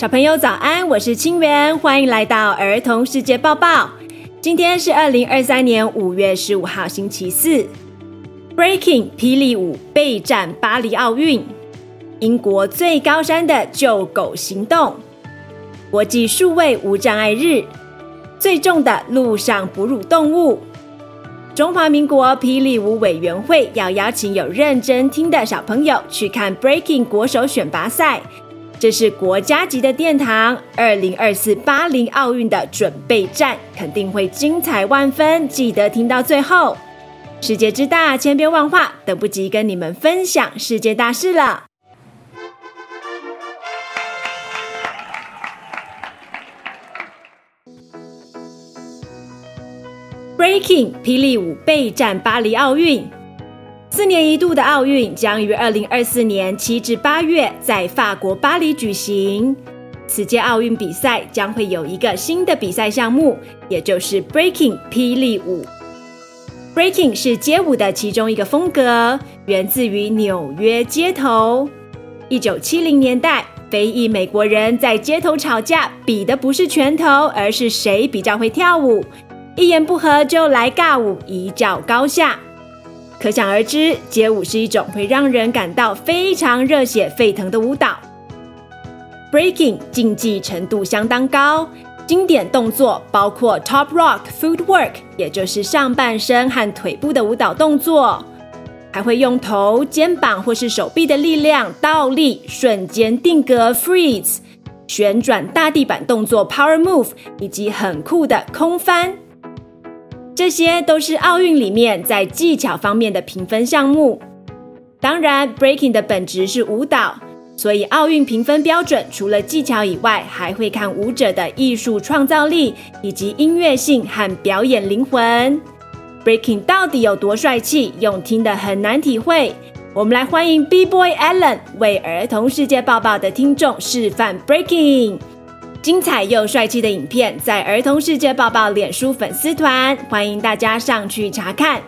小朋友早安，我是清源，欢迎来到儿童世界报报。今天是二零二三年五月十五号，星期四。Breaking 霹雳舞备战巴黎奥运，英国最高山的救狗行动，国际数位无障碍日，最重的陆上哺乳动物。中华民国霹雳舞委员会要邀请有认真听的小朋友去看 Breaking 国手选拔赛。这是国家级的殿堂，二零二四巴黎奥运的准备战肯定会精彩万分，记得听到最后。世界之大，千变万化，等不及跟你们分享世界大事了。Breaking 霹雳舞备战巴黎奥运。四年一度的奥运将于二零二四年七至八月在法国巴黎举行。此届奥运比赛将会有一个新的比赛项目，也就是 Breaking 霹雳舞。Breaking 是街舞的其中一个风格，源自于纽约街头。一九七零年代，非裔美国人在街头吵架，比的不是拳头，而是谁比较会跳舞。一言不合就来尬舞，一较高下。可想而知，街舞是一种会让人感到非常热血沸腾的舞蹈。Breaking 竞技程度相当高，经典动作包括 Top Rock Footwork，也就是上半身和腿部的舞蹈动作，还会用头、肩膀或是手臂的力量倒立、瞬间定格 Freeze、旋转大地板动作 Power Move，以及很酷的空翻。这些都是奥运里面在技巧方面的评分项目。当然，Breaking 的本质是舞蹈，所以奥运评分标准除了技巧以外，还会看舞者的艺术创造力以及音乐性和表演灵魂。Breaking 到底有多帅气？用听的很难体会。我们来欢迎 B-Boy Allen 为儿童世界报报的听众示范 Breaking。精彩又帅气的影片在儿童世界报报脸书粉丝团，欢迎大家上去查看。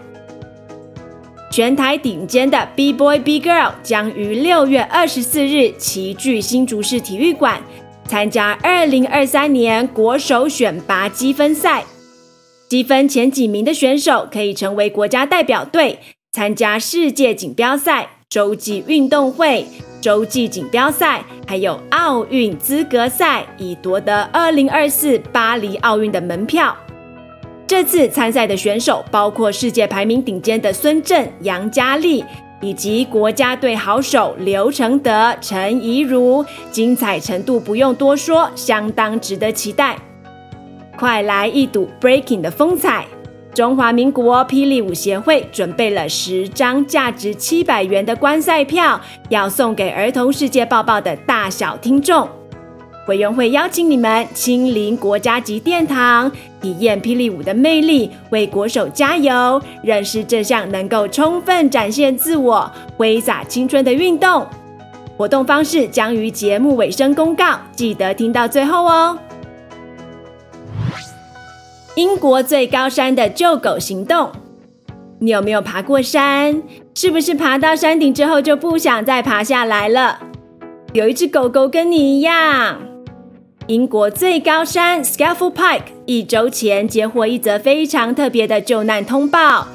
全台顶尖的 B Boy B Girl 将于六月二十四日齐聚新竹市体育馆，参加二零二三年国手选拔积分赛。积分前几名的选手可以成为国家代表队，参加世界锦标赛、洲际运动会。洲际锦标赛，还有奥运资格赛，以夺得二零二四巴黎奥运的门票。这次参赛的选手包括世界排名顶尖的孙正、杨佳丽，以及国家队好手刘承德、陈怡如，精彩程度不用多说，相当值得期待。快来一睹 Breaking 的风采！中华民国霹雳舞协会准备了十张价值七百元的观赛票，要送给儿童世界报报的大小听众。委员会邀请你们亲临国家级殿堂，体验霹雳舞的魅力，为国手加油，认识这项能够充分展现自我、挥洒青春的运动。活动方式将于节目尾声公告，记得听到最后哦。英国最高山的救狗行动，你有没有爬过山？是不是爬到山顶之后就不想再爬下来了？有一只狗狗跟你一样。英国最高山 Scafell Pike 一周前接获一则非常特别的救难通报，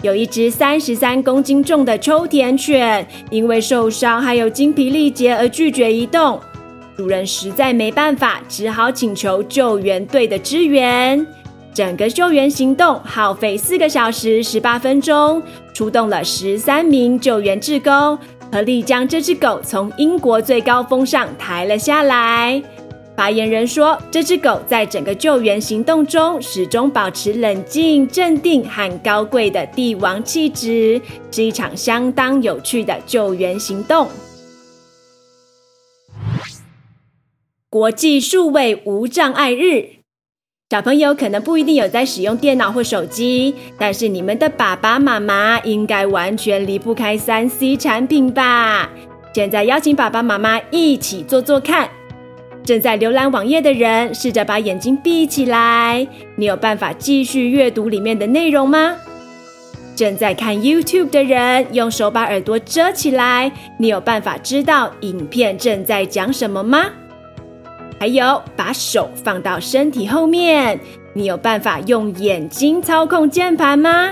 有一只三十三公斤重的秋田犬因为受伤还有精疲力竭而拒绝移动，主人实在没办法，只好请求救援队的支援。整个救援行动耗费四个小时十八分钟，出动了十三名救援志工，合力将这只狗从英国最高峰上抬了下来。发言人说，这只狗在整个救援行动中始终保持冷静、镇定和高贵的帝王气质，是一场相当有趣的救援行动。国际数位无障碍日。小朋友可能不一定有在使用电脑或手机，但是你们的爸爸妈妈应该完全离不开三 C 产品吧？现在邀请爸爸妈妈一起做做看。正在浏览网页的人，试着把眼睛闭起来，你有办法继续阅读里面的内容吗？正在看 YouTube 的人，用手把耳朵遮起来，你有办法知道影片正在讲什么吗？还有把手放到身体后面。你有办法用眼睛操控键盘吗？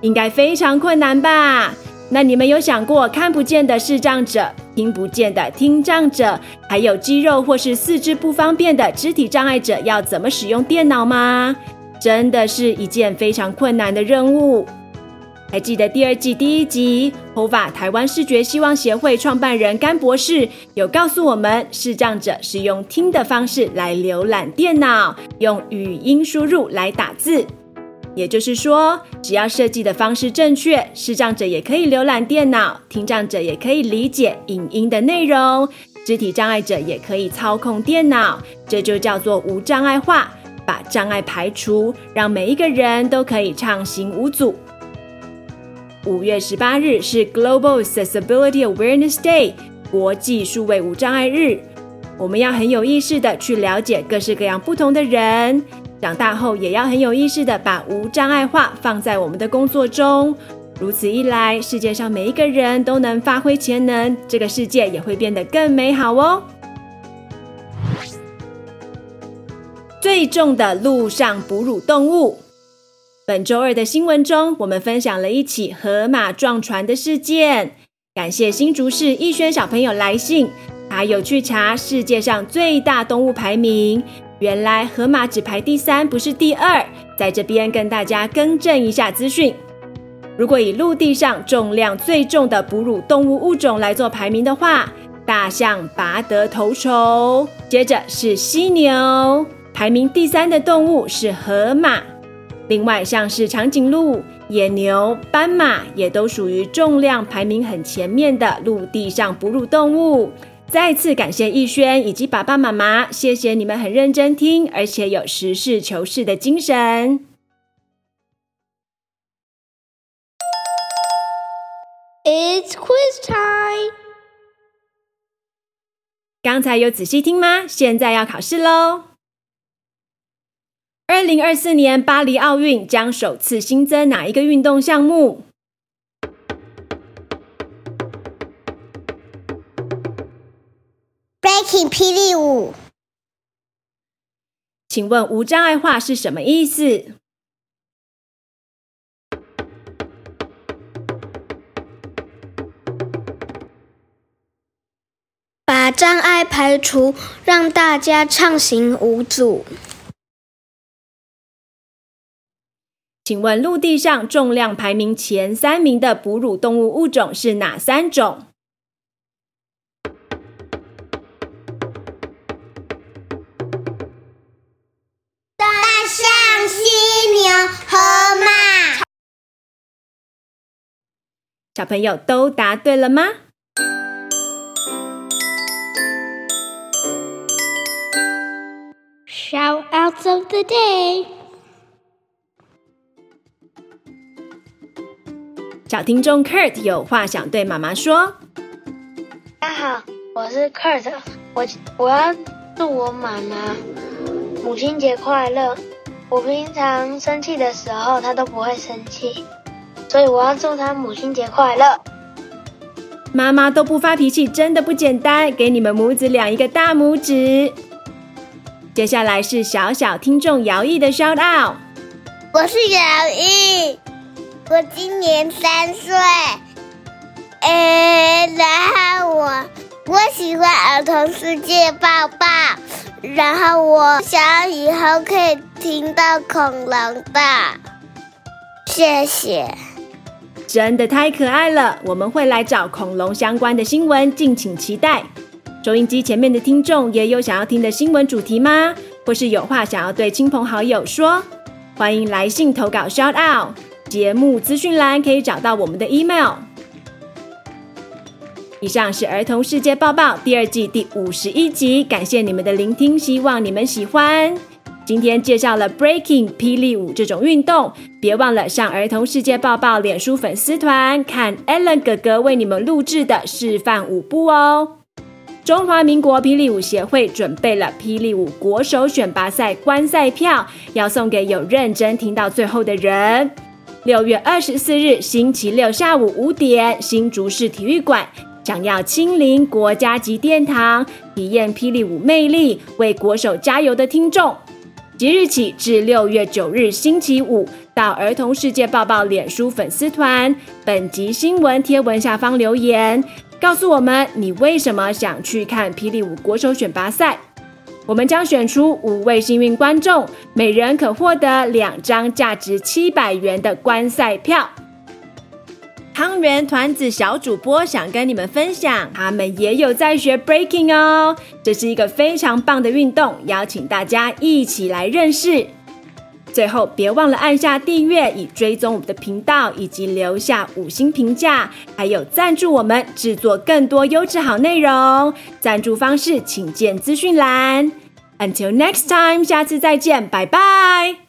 应该非常困难吧？那你们有想过看不见的视障者、听不见的听障者，还有肌肉或是四肢不方便的肢体障碍者要怎么使用电脑吗？真的是一件非常困难的任务。还记得第二季第一集，HOVA 台湾视觉希望协会创办人甘博士有告诉我们，视障者是用听的方式来浏览电脑，用语音输入来打字。也就是说，只要设计的方式正确，视障者也可以浏览电脑，听障者也可以理解影音的内容，肢体障碍者也可以操控电脑，这就叫做无障碍化，把障碍排除，让每一个人都可以畅行无阻。五月十八日是 Global Accessibility Awareness Day，国际数位无障碍日。我们要很有意识的去了解各式各样不同的人，长大后也要很有意识的把无障碍化放在我们的工作中。如此一来，世界上每一个人都能发挥潜能，这个世界也会变得更美好哦。最重的陆上哺乳动物。本周二的新闻中，我们分享了一起河马撞船的事件。感谢新竹市逸轩小朋友来信，他有去查世界上最大动物排名，原来河马只排第三，不是第二。在这边跟大家更正一下资讯。如果以陆地上重量最重的哺乳动物物种来做排名的话，大象拔得头筹，接着是犀牛，排名第三的动物是河马。另外，像是长颈鹿、野牛、斑马，也都属于重量排名很前面的陆地上哺乳动物。再次感谢逸轩以及爸爸妈妈，谢谢你们很认真听，而且有实事求是的精神。It's quiz time。刚才有仔细听吗？现在要考试喽。二零二四年巴黎奥运将首次新增哪一个运动项目？Breaking 霹雳舞。请问无障碍化是什么意思？把障碍排除，让大家畅行无阻。请问陆地上重量排名前三名的哺乳动物物种是哪三种？大象、犀牛、河马。小朋友都答对了吗？Shout-outs of the day。小听众 Kurt 有话想对妈妈说。大家好，我是 Kurt，我我要祝我妈妈母亲节快乐。我平常生气的时候，她都不会生气，所以我要祝她母亲节快乐。妈妈都不发脾气，真的不简单，给你们母子俩一个大拇指。接下来是小小听众姚毅的 Shout Out，我是姚毅。我今年三岁，哎，然后我我喜欢儿童世界抱抱，然后我想以后可以听到恐龙的，谢谢，真的太可爱了，我们会来找恐龙相关的新闻，敬请期待。收音机前面的听众也有想要听的新闻主题吗？或是有话想要对亲朋好友说？欢迎来信投稿，shout out。节目资讯栏可以找到我们的 email。以上是儿童世界报报第二季第五十一集，感谢你们的聆听，希望你们喜欢。今天介绍了 breaking 霹雳舞这种运动，别忘了上儿童世界报报脸书粉丝团看 Alan 哥哥为你们录制的示范舞步哦。中华民国霹雳舞协会准备了霹雳舞国手选拔赛观赛票，要送给有认真听到最后的人。六月二十四日星期六下午五点，新竹市体育馆想要亲临国家级殿堂，体验霹雳舞魅力，为国手加油的听众，即日起至六月九日星期五，到儿童世界报报脸书粉丝团本集新闻贴文下方留言，告诉我们你为什么想去看霹雳舞国手选拔赛。我们将选出五位幸运观众，每人可获得两张价值七百元的观赛票。汤圆团子小主播想跟你们分享，他们也有在学 breaking 哦，这是一个非常棒的运动，邀请大家一起来认识。最后，别忘了按下订阅，以追踪我们的频道，以及留下五星评价，还有赞助我们制作更多优质好内容。赞助方式请见资讯栏。Until next time，下次再见，拜拜。